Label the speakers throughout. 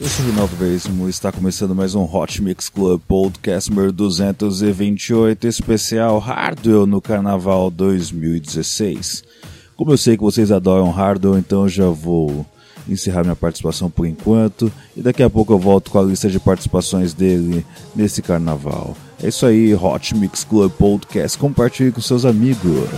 Speaker 1: Eu sou Rinaldo Veríssimo e está começando mais um Hot Mix Club Podcast número 228, especial Hardwell no Carnaval 2016. Como eu sei que vocês adoram Hardwell, então já vou encerrar minha participação por enquanto e daqui a pouco eu volto com a lista de participações dele nesse carnaval. É isso aí, Hot Mix Club Podcast, compartilhe com seus amigos.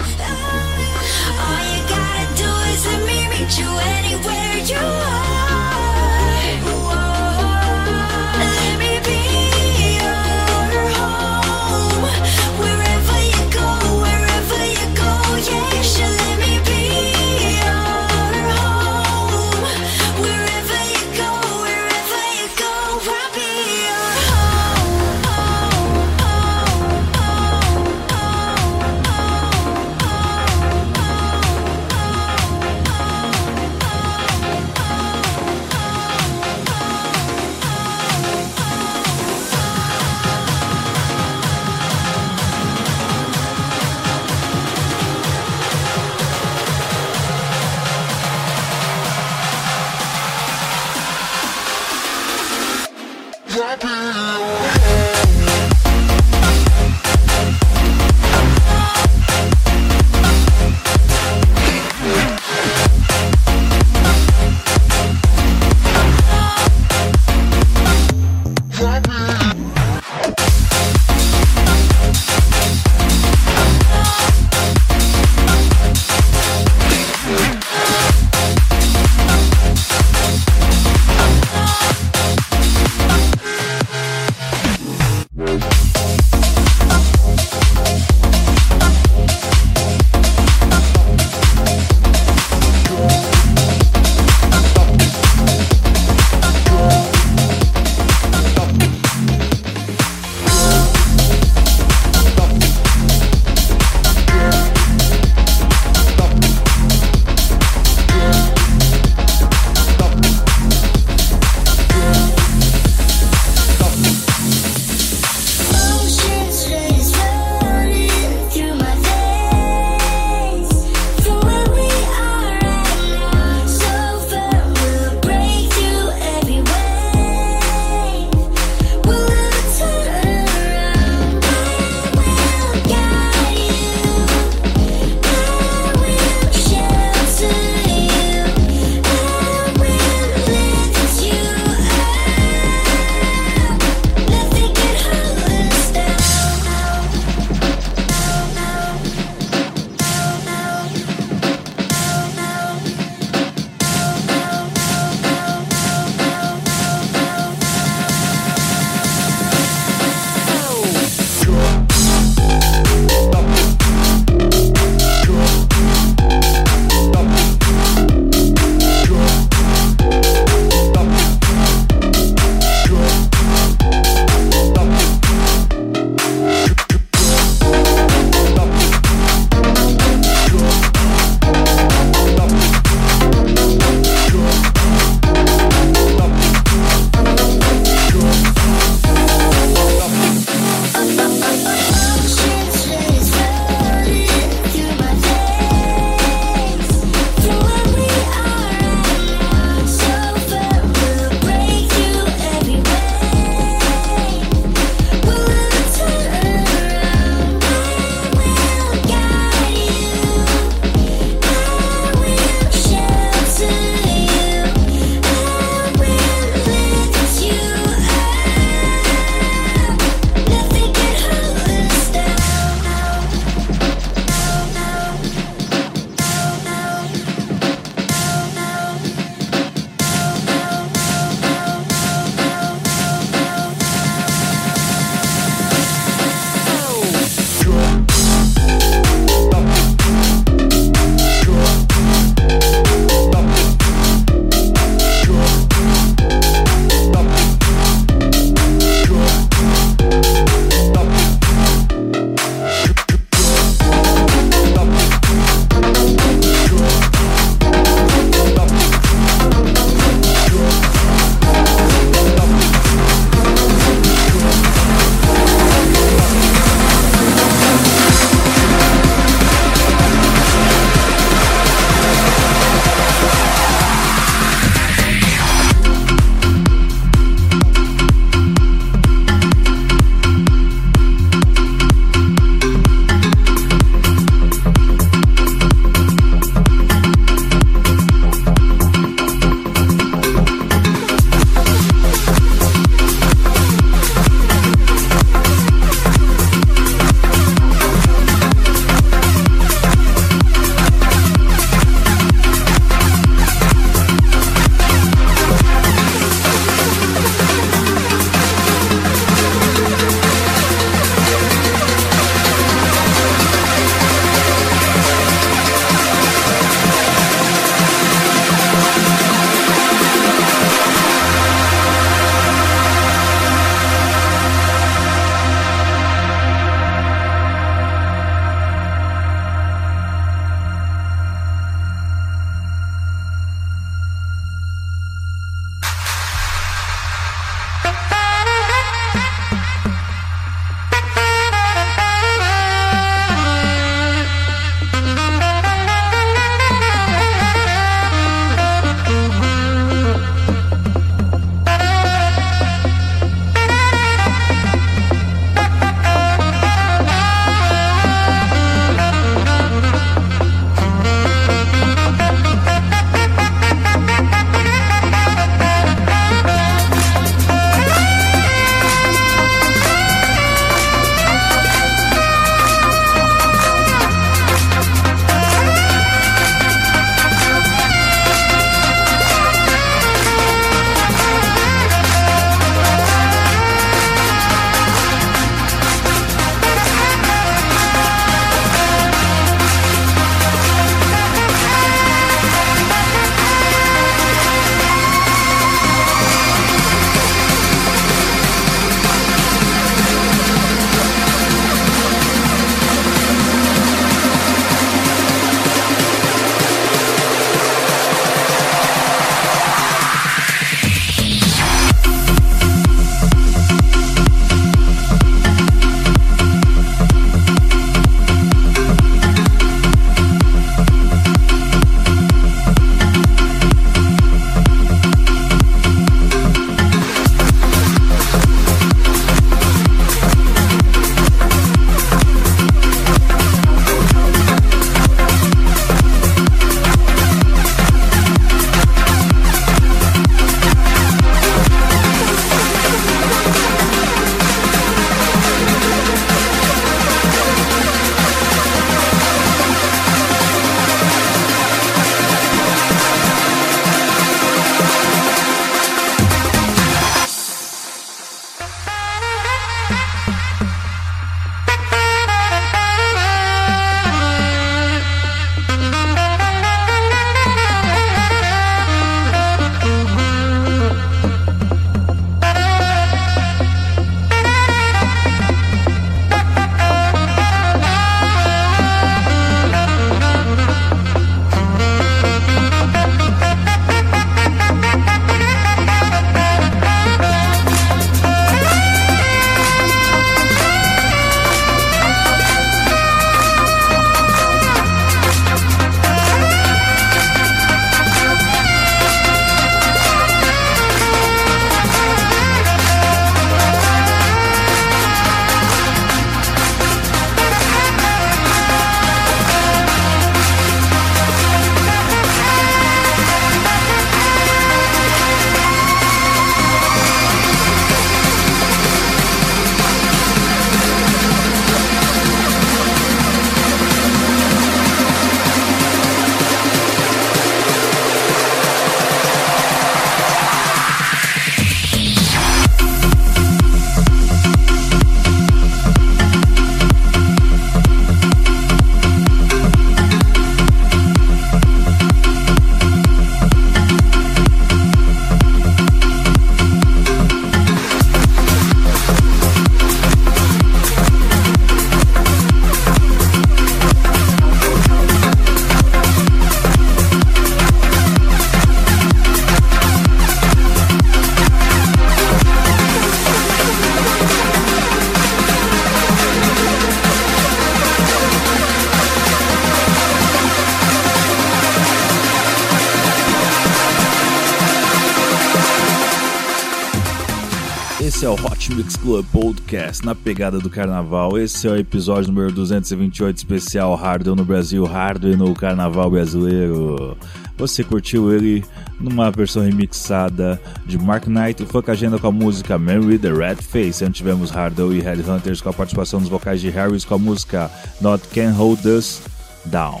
Speaker 2: Mix Club Podcast na pegada do carnaval. Esse é o episódio número 228 especial Hardware no Brasil, Hardware no Carnaval Brasileiro. Você curtiu ele numa versão remixada de Mark Knight e Funk Agenda com a música Man with the Red Face. Antes tivemos Hardwell e Headhunters com a participação dos vocais de Harris com a música Not Can Hold Us Down.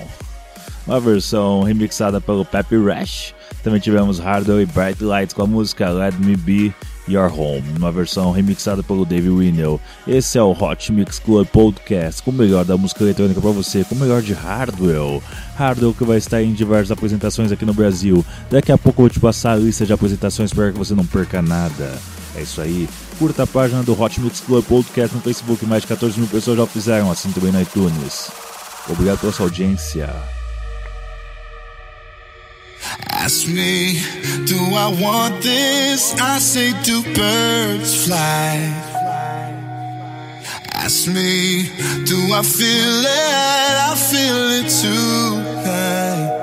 Speaker 2: Uma versão remixada pelo Pepe Rash. Também tivemos Hardwell e Bright Lights com a música Let Me Be Your Home, uma versão remixada pelo Dave Winnell. Esse é o Hot Mix Club Podcast, com o melhor da música eletrônica para você, com o melhor de Hardwell. Hardwell que vai estar em diversas apresentações aqui no Brasil. Daqui a pouco eu vou te passar a lista de apresentações para que você não perca nada. É isso aí. Curta a página do Hot Mix Club Podcast no Facebook, mais de 14 mil pessoas já fizeram, assim também no iTunes. Obrigado pela sua audiência.
Speaker 3: Ask me, do I want this? I say, do birds fly? Ask me, do I feel it? I feel it tonight.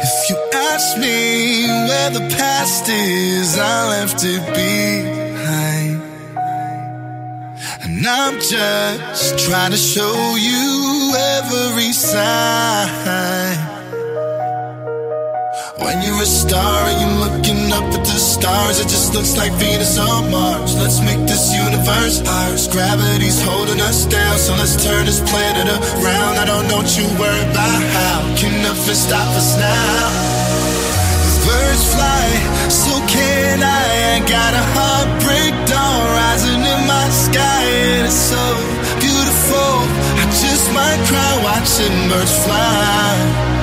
Speaker 3: If you ask me where the past is, I left it behind. And I'm just trying to show you every sign. When you're a star and you're looking up at the stars, it just looks like Venus on Mars. Let's make this universe ours. Gravity's holding us down, so let's turn this planet around. I don't know what you worry about how. Can nothing stop us now? Birds fly, so can I. I got a heartbreak dawn rising in my sky, and it's so beautiful. I just might cry watching birds fly.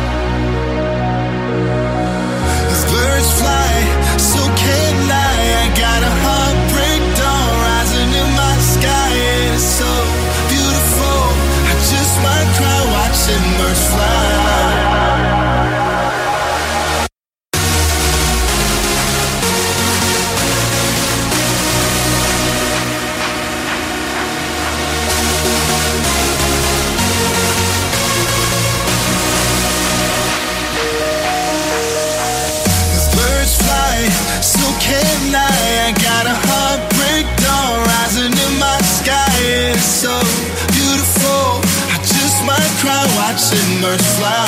Speaker 3: Watching birds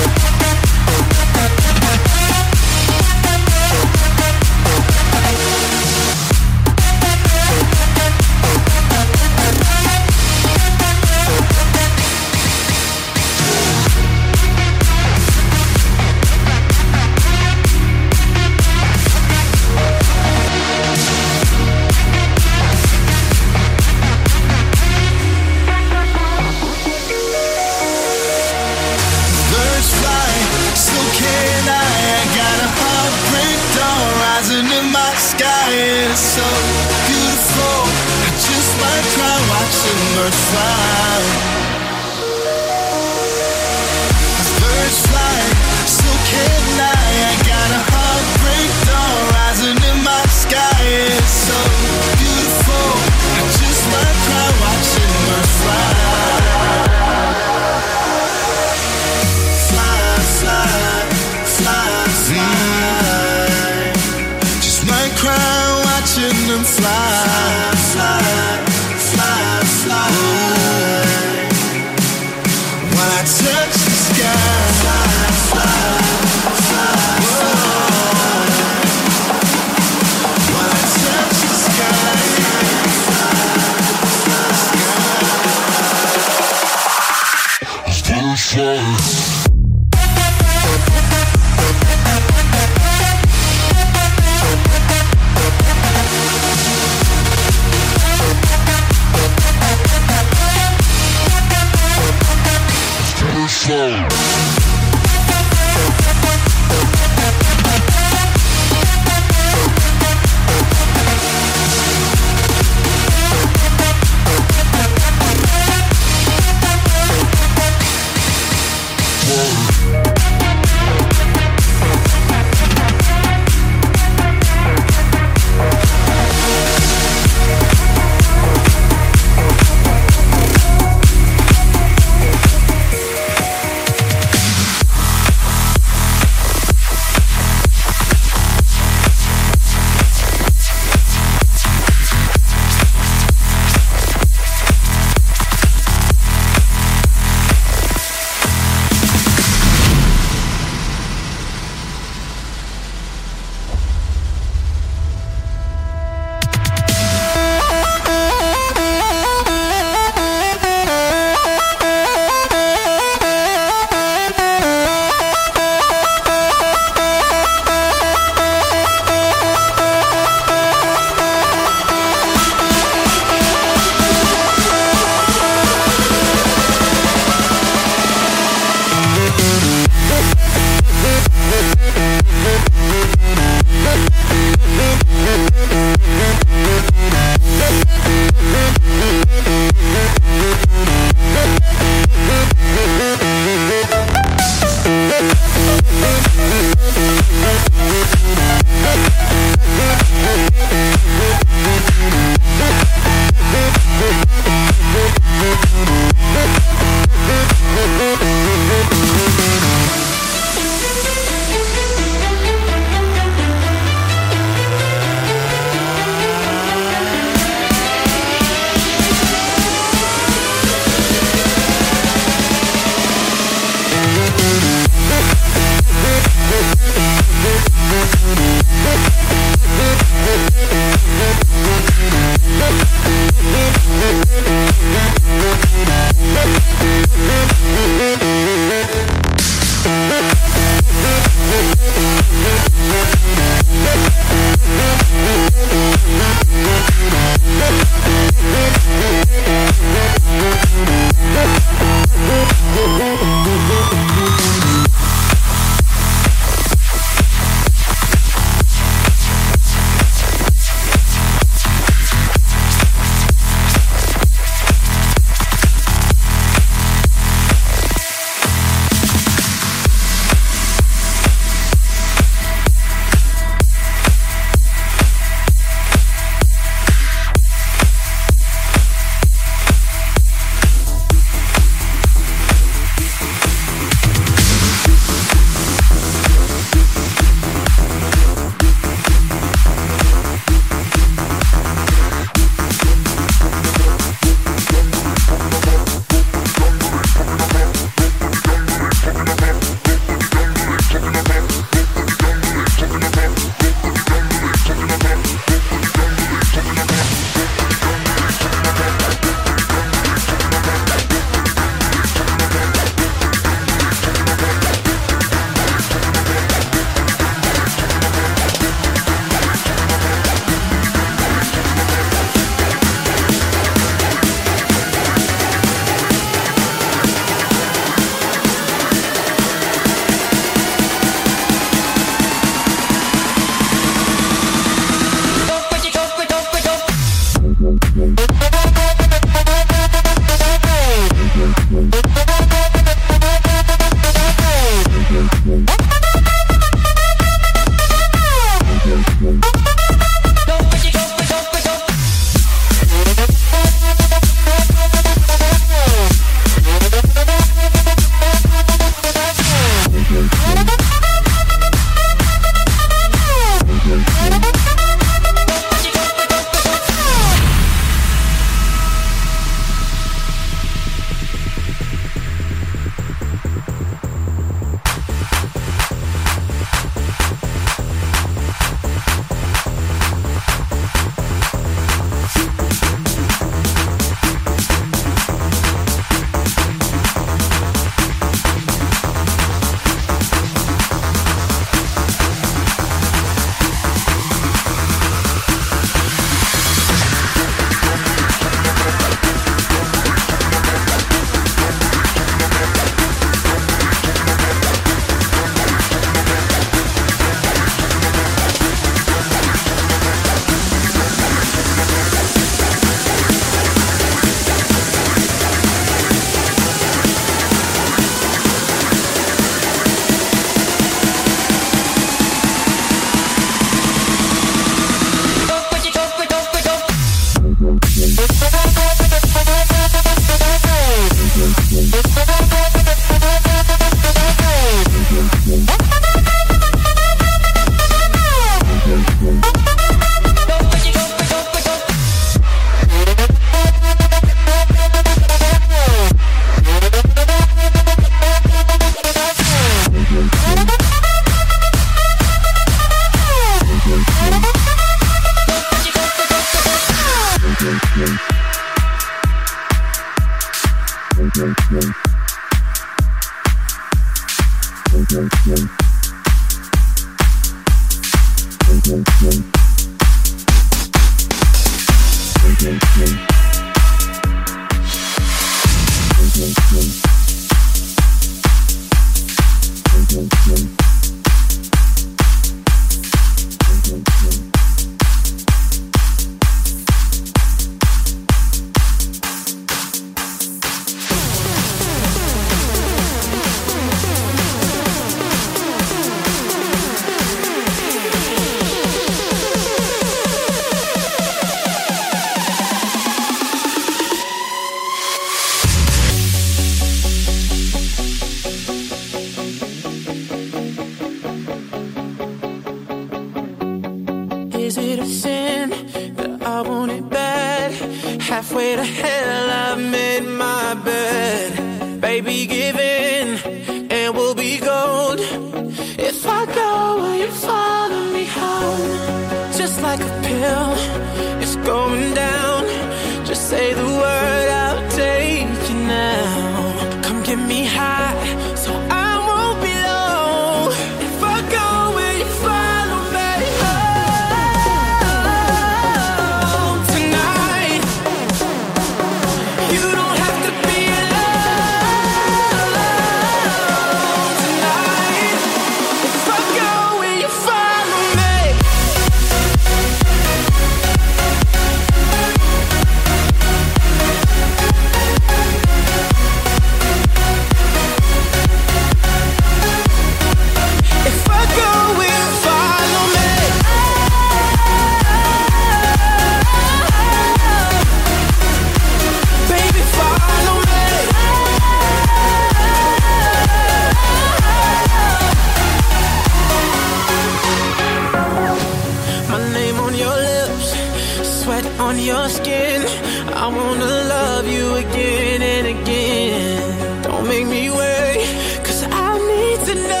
Speaker 4: to know.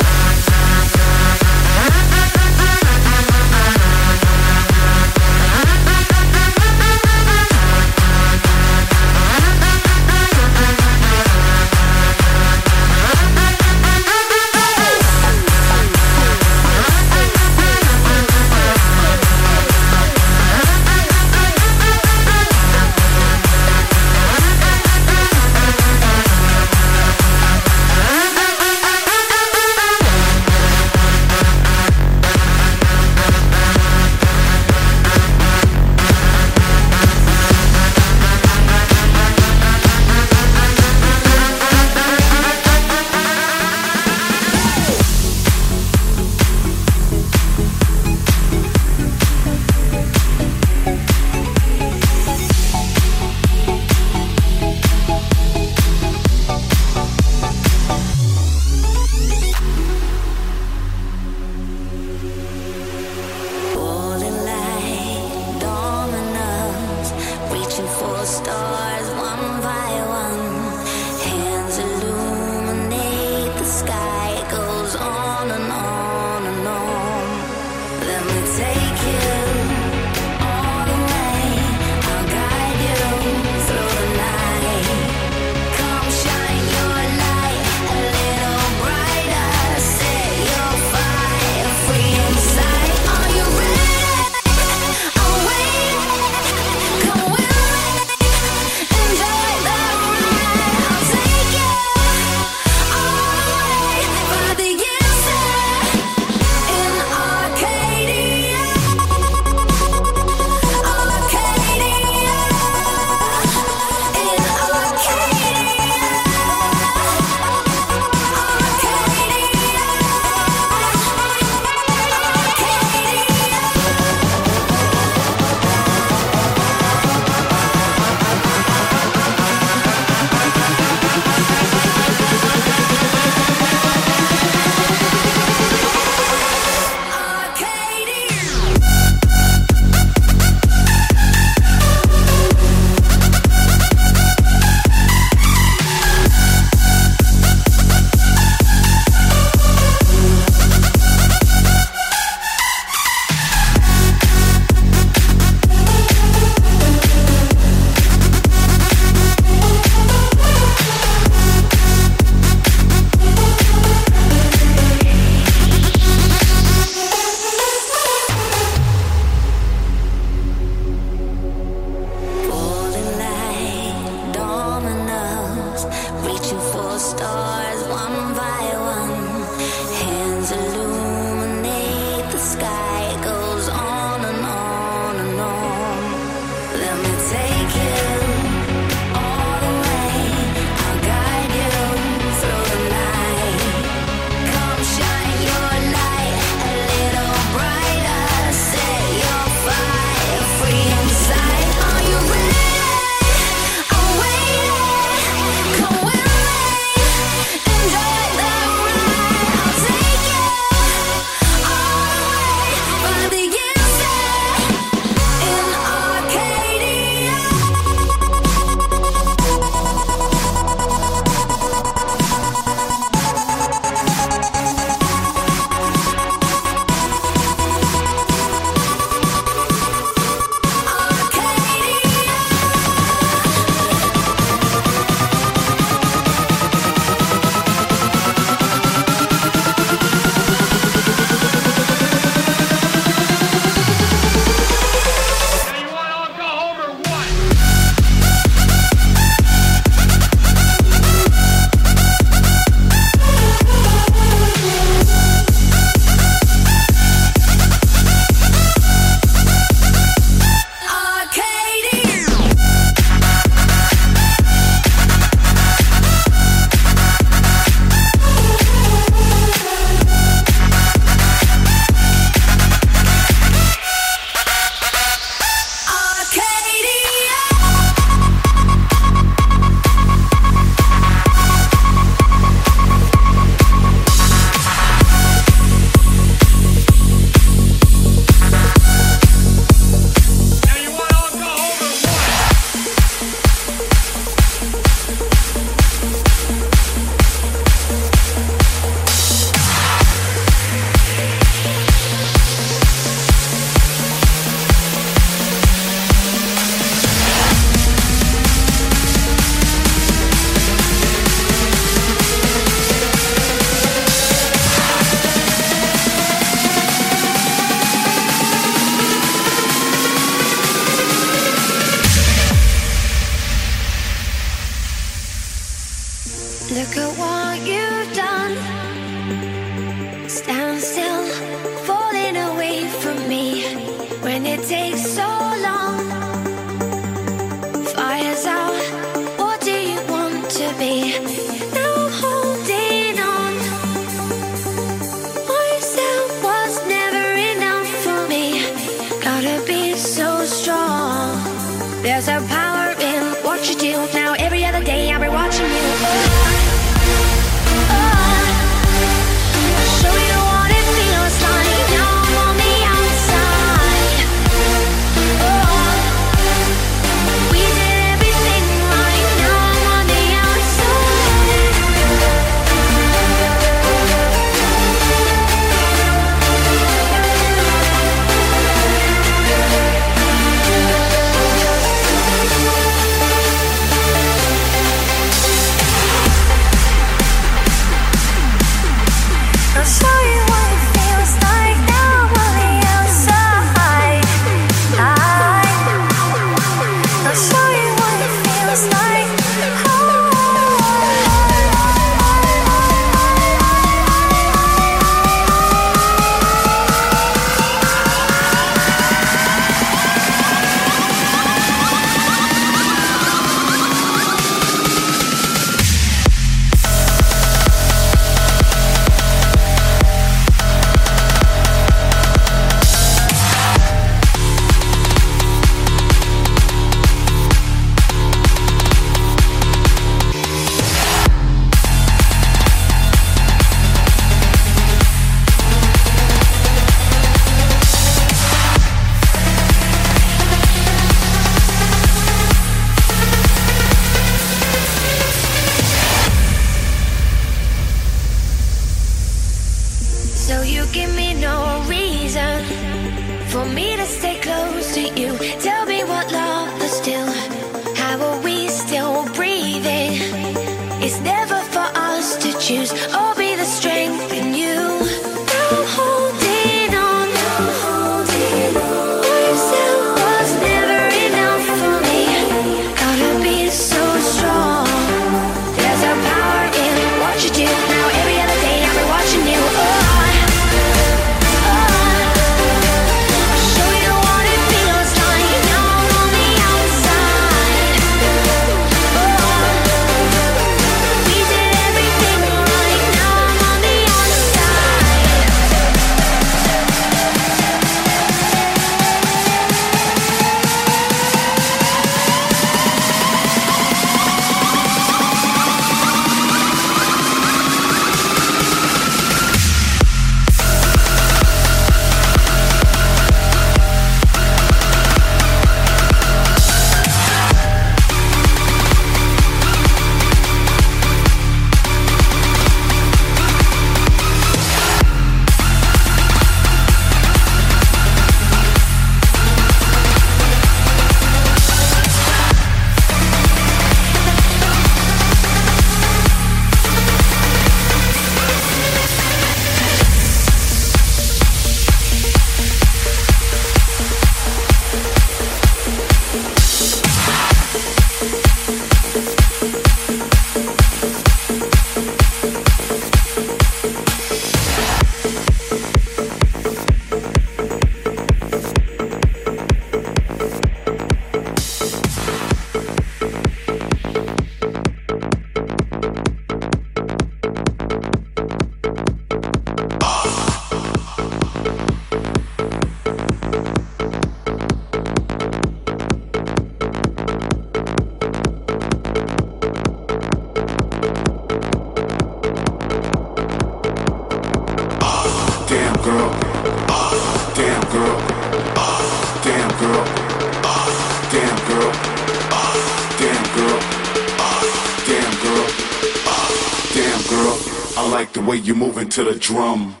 Speaker 4: To
Speaker 5: the
Speaker 6: drum.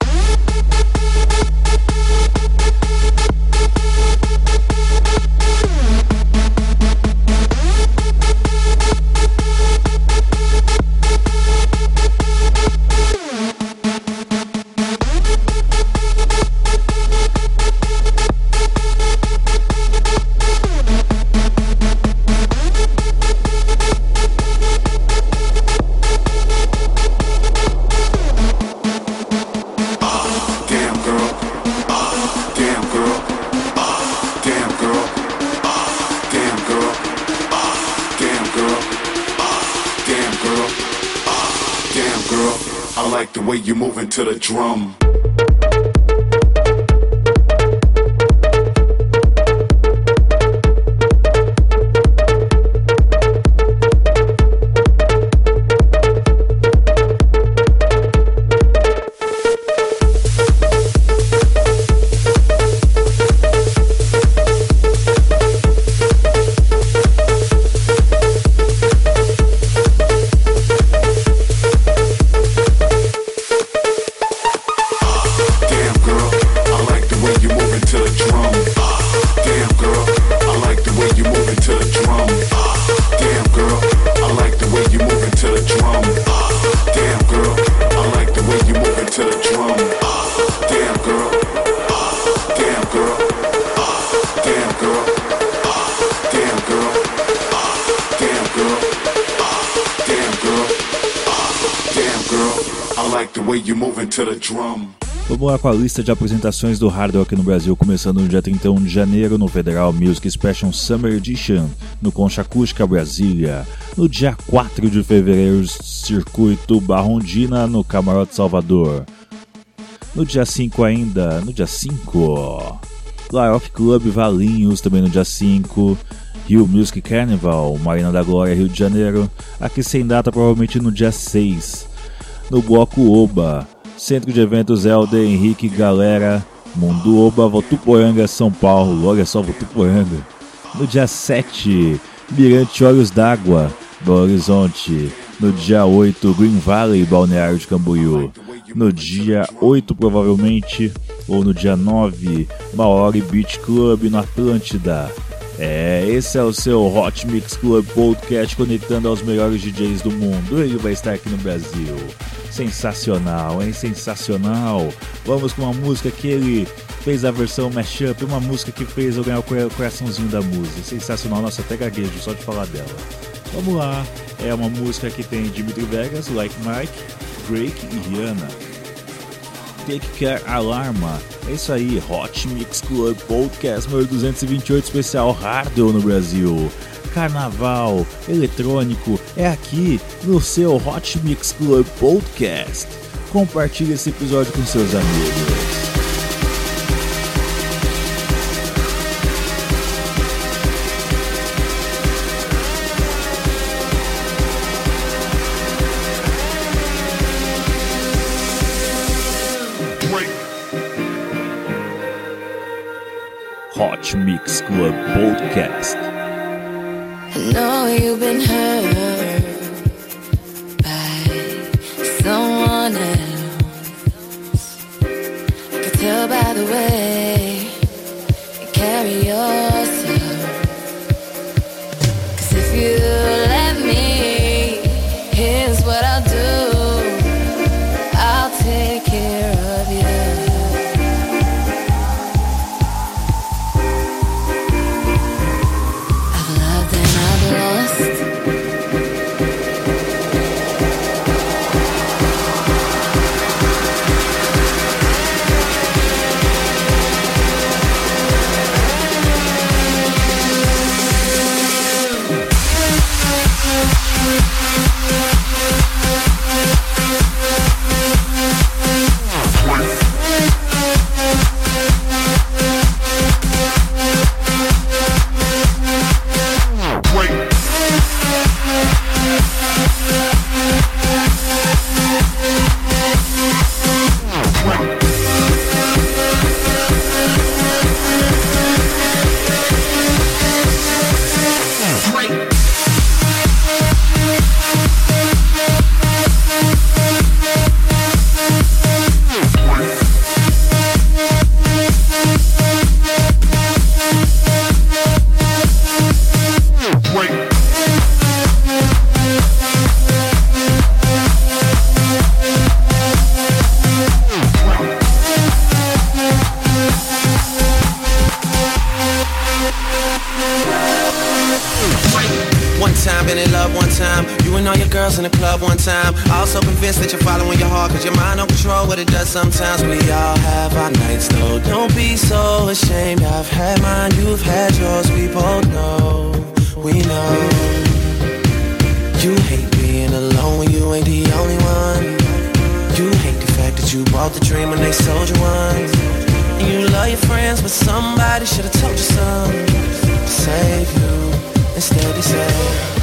Speaker 6: Moving to the drum.
Speaker 2: Lá com a lista de apresentações do Hard Rock no Brasil, começando no dia 31 de janeiro no Federal Music Special Summer Edition, no Concha Acústica Brasília. No dia 4 de fevereiro, Circuito Barrondina, no Camarote Salvador. No dia 5 ainda, no dia 5, Live Club Valinhos, também no dia 5. Rio Music Carnival, Marina da Glória, Rio de Janeiro. Aqui sem data, provavelmente no dia 6. No Bloco Oba, Centro de Eventos Helder, Henrique Galera, Mundo Oba, Votuporanga, São Paulo. Olha só, Votuporanga. No dia 7, Mirante Olhos d'Água, Belo Horizonte. No dia 8, Green Valley, Balneário de Camboriú. No dia 8, provavelmente, ou no dia 9, Maori Beach Club, no Atlântida. É, esse é o seu Hot Mix Club Podcast conectando aos melhores DJs do mundo. Ele vai estar aqui no Brasil. Sensacional, hein? Sensacional. Vamos com uma música que ele fez a versão mashup, uma música que fez eu ganhar o cora- coraçãozinho da música. Sensacional, nossa, até gaguejo só de falar dela. Vamos lá, é uma música que tem Dimitri Vegas, Like Mike, Drake e Rihanna. Take Care Alarma. É isso aí, Hot Mix Club Podcast número 228 especial Hardware no Brasil. Carnaval, eletrônico, é aqui no seu Hot Mix Club Podcast. Compartilhe esse episódio com seus amigos. Mix Club Podcast.
Speaker 5: I know you've been hurt by someone else. I could tell by the way you carry yourself.
Speaker 7: Girls in the club one time. Also convinced that you're following your heart, cause your mind don't control what it does sometimes. We all have our nights though. Don't be so ashamed. I've had mine, you've had yours. We both know, we know. You hate being alone when you ain't the only one. You hate the fact that you bought the dream when they sold you one. And you love your friends, but somebody should've told you something to save you. Instead they say.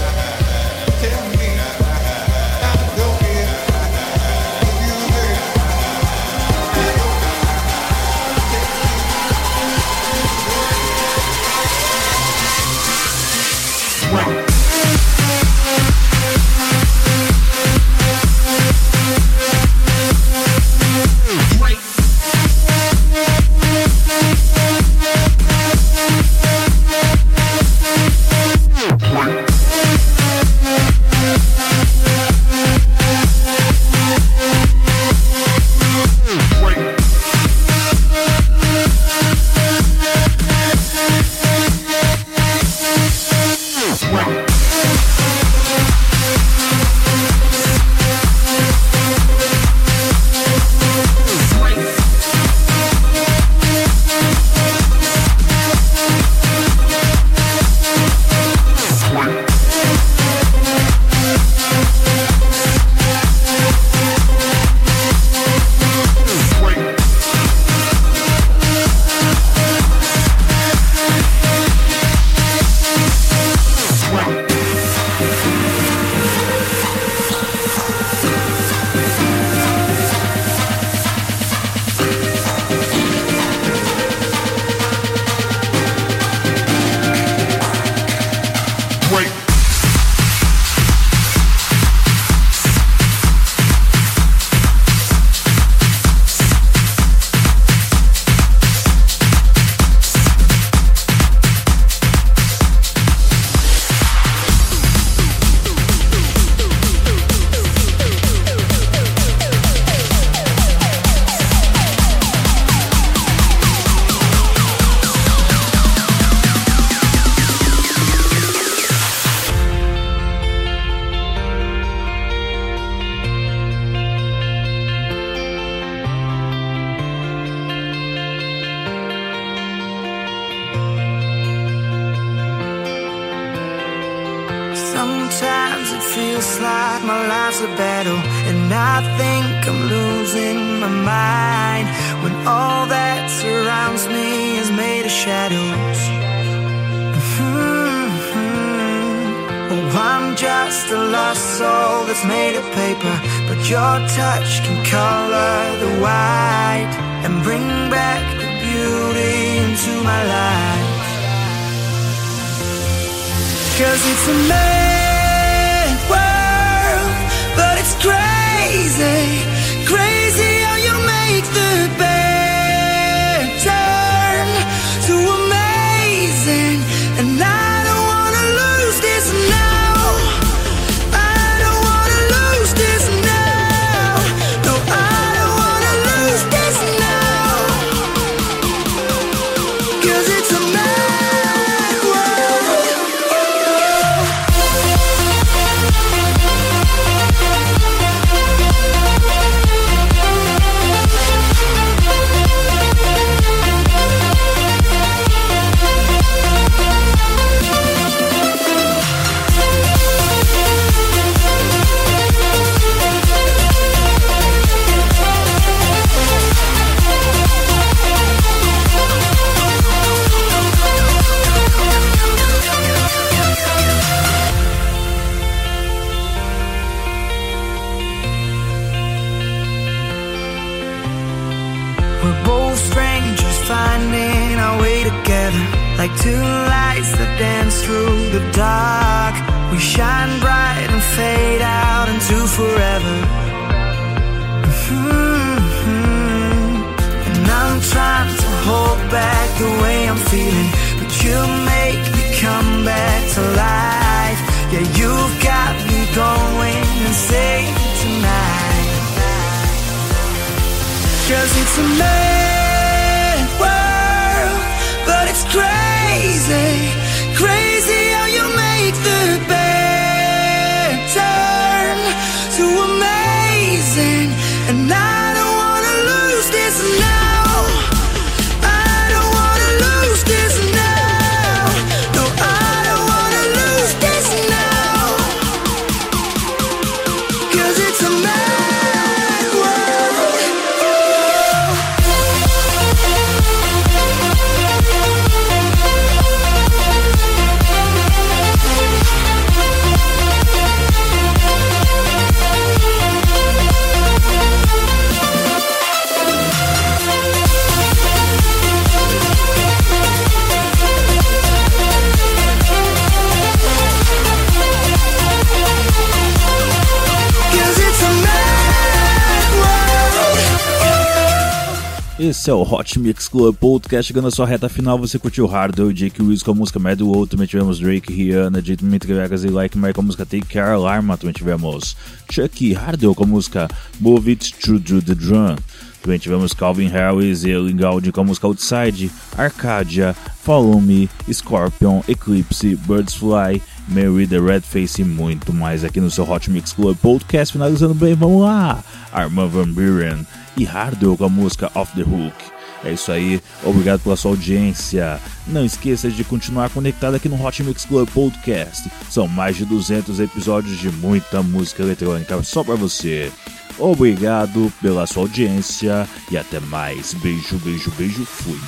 Speaker 8: Cause it's a to
Speaker 2: Esse é o Hot Mix Club Podcast, chegando a sua reta final. Você curtiu Hardwell, Jake Wills com a música Mad World, também tivemos Drake, Rihanna, Dimitri Vegas e Like Mike com a música Take Care, Alarma, também tivemos Chucky Hardwell com a música Move It to the Drum. Também tivemos Calvin Harris e Lingaldi com a música Outside, Arcadia, Follow Me, Scorpion, Eclipse, Birds Fly, Mary the Red Face e muito mais aqui no seu Hot Mix Club Podcast. Finalizando bem, vamos lá! Armand Van Buren e Hardwell com a música Off the Hook. É isso aí, obrigado pela sua audiência. Não esqueça de continuar conectado aqui no Hot Mix Club Podcast. São mais de 200 episódios de muita música eletrônica só para você. Obrigado pela sua audiência e até mais. Beijo, beijo, beijo, fui.